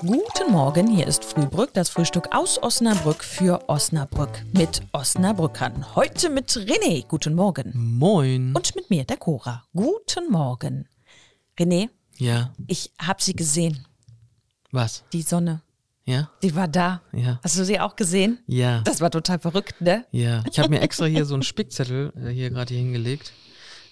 Guten Morgen, hier ist Frühbrück, das Frühstück aus Osnabrück für Osnabrück mit Osnabrückern. Heute mit René, guten Morgen. Moin. Und mit mir, der Cora. Guten Morgen. René, ja, ich habe sie gesehen, was? die Sonne. Ja, Sie war da. ja, Hast du sie auch gesehen? ja, Das war total verrückt, ne? ja. Ich habe mir extra hier so einen Spickzettel äh, hier gerade hier hingelegt,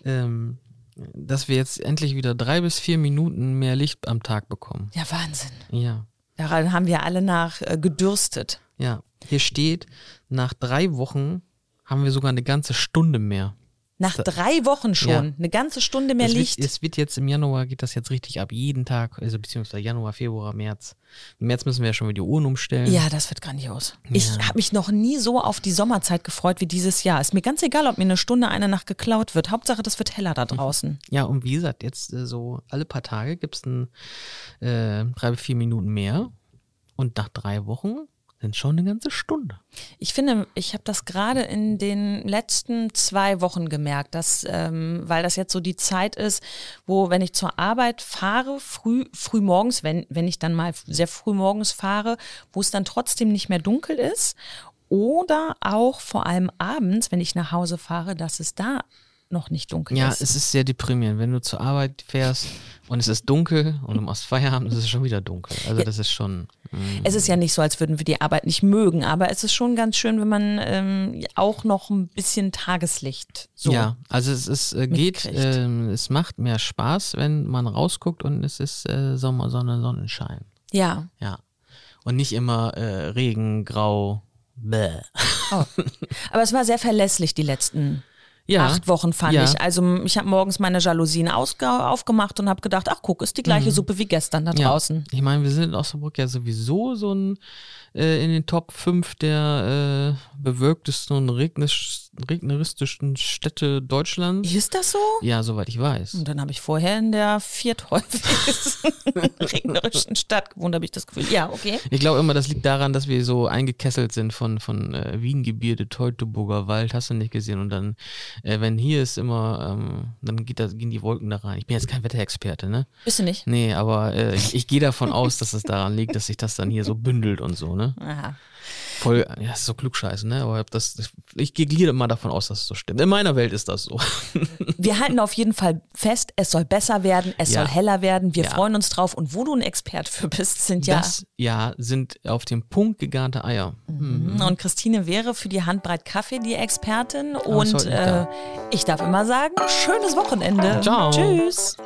ähm, dass wir jetzt endlich wieder drei bis vier Minuten mehr Licht am Tag bekommen. Ja, Wahnsinn. Ja, Daran haben wir alle nach äh, gedürstet. ja. Hier steht, nach drei Wochen haben wir sogar eine ganze Stunde mehr. Nach drei Wochen schon. Ja. Eine ganze Stunde mehr es Licht. Wird, es wird jetzt im Januar, geht das jetzt richtig ab, jeden Tag, also beziehungsweise Januar, Februar, März. Im März müssen wir ja schon wieder die Uhren umstellen. Ja, das wird grandios. Ich Ja. habe mich noch nie so auf die Sommerzeit gefreut wie dieses Jahr. Ist mir ganz egal, ob mir eine Stunde eine Nacht geklaut wird. Hauptsache, das wird heller da draußen. Ja, und wie gesagt, jetzt äh, so alle paar Tage gibt es äh, drei bis vier Minuten mehr. Und nach drei Wochen sind schon eine ganze Stunde. Ich finde, ich habe das gerade in den letzten zwei Wochen gemerkt, dass, ähm, weil das jetzt so die Zeit ist, wo, wenn ich zur Arbeit fahre, früh, früh morgens, wenn, wenn ich dann mal sehr früh morgens fahre, wo es dann trotzdem nicht mehr dunkel ist. Oder auch vor allem abends, wenn ich nach Hause fahre, dass es da noch nicht dunkel Ja, ist. es ist sehr deprimierend, wenn du zur Arbeit fährst und es ist dunkel und du machst Feierabend, ist es schon wieder dunkel. Also das ist schon. mm, Es ist ja nicht so, als würden wir die Arbeit nicht mögen, aber es ist schon ganz schön, wenn man ähm, auch noch ein bisschen Tageslicht so. Ja, also es ist, äh, geht, ähm, es macht mehr Spaß, wenn man rausguckt und es ist äh, Sommer, Sonne, Sonnenschein. Ja. Ja. Und nicht immer äh, Regen, Grau, bäh. Oh. Aber es war sehr verlässlich die letzten Ja. acht Wochen, fand Ja. ich. Also ich habe morgens meine Jalousien aufgemacht und habe gedacht, ach guck, ist die gleiche Suppe wie gestern da Mhm. Ja. draußen. Ich meine, wir sind in Osnabrück ja sowieso so ein äh, in den Top 5 der äh, bewölktesten und regnerisch, regneristischsten Städte Deutschlands. Ist das so? Ja, soweit ich weiß. Und dann habe ich vorher in der vierthäufigsten regnerischen Stadt gewohnt, habe ich das Gefühl. Ja, okay. Ich glaube immer, das liegt daran, dass wir so eingekesselt sind von, von äh, Wiengebirge, Teutoburger Wald, hast du nicht gesehen. Und dann, äh, wenn hier ist immer, ähm, dann geht da, gehen die Wolken da rein. Ich bin jetzt kein Wetterexperte, ne? Bist du nicht? Nee, aber äh, ich, ich gehe davon aus, dass es daran liegt, dass sich das dann hier so bündelt und so, ne? Aha. Voll, ja, ist so klugscheißen, ne? Aber das, ich gehe mal davon aus, dass es so stimmt. In meiner Welt ist das so. Wir halten auf jeden Fall fest, es soll besser werden, es Ja. soll heller werden. Wir Ja. freuen uns drauf. Und wo du ein Expert für bist, sind ja. Das ja sind auf dem Punkt gegarnte Eier. Mhm. Und Christine wäre für die Handbreit Kaffee die Expertin. ist Und äh, ich darf immer sagen, schönes Wochenende. Ciao. Tschüss.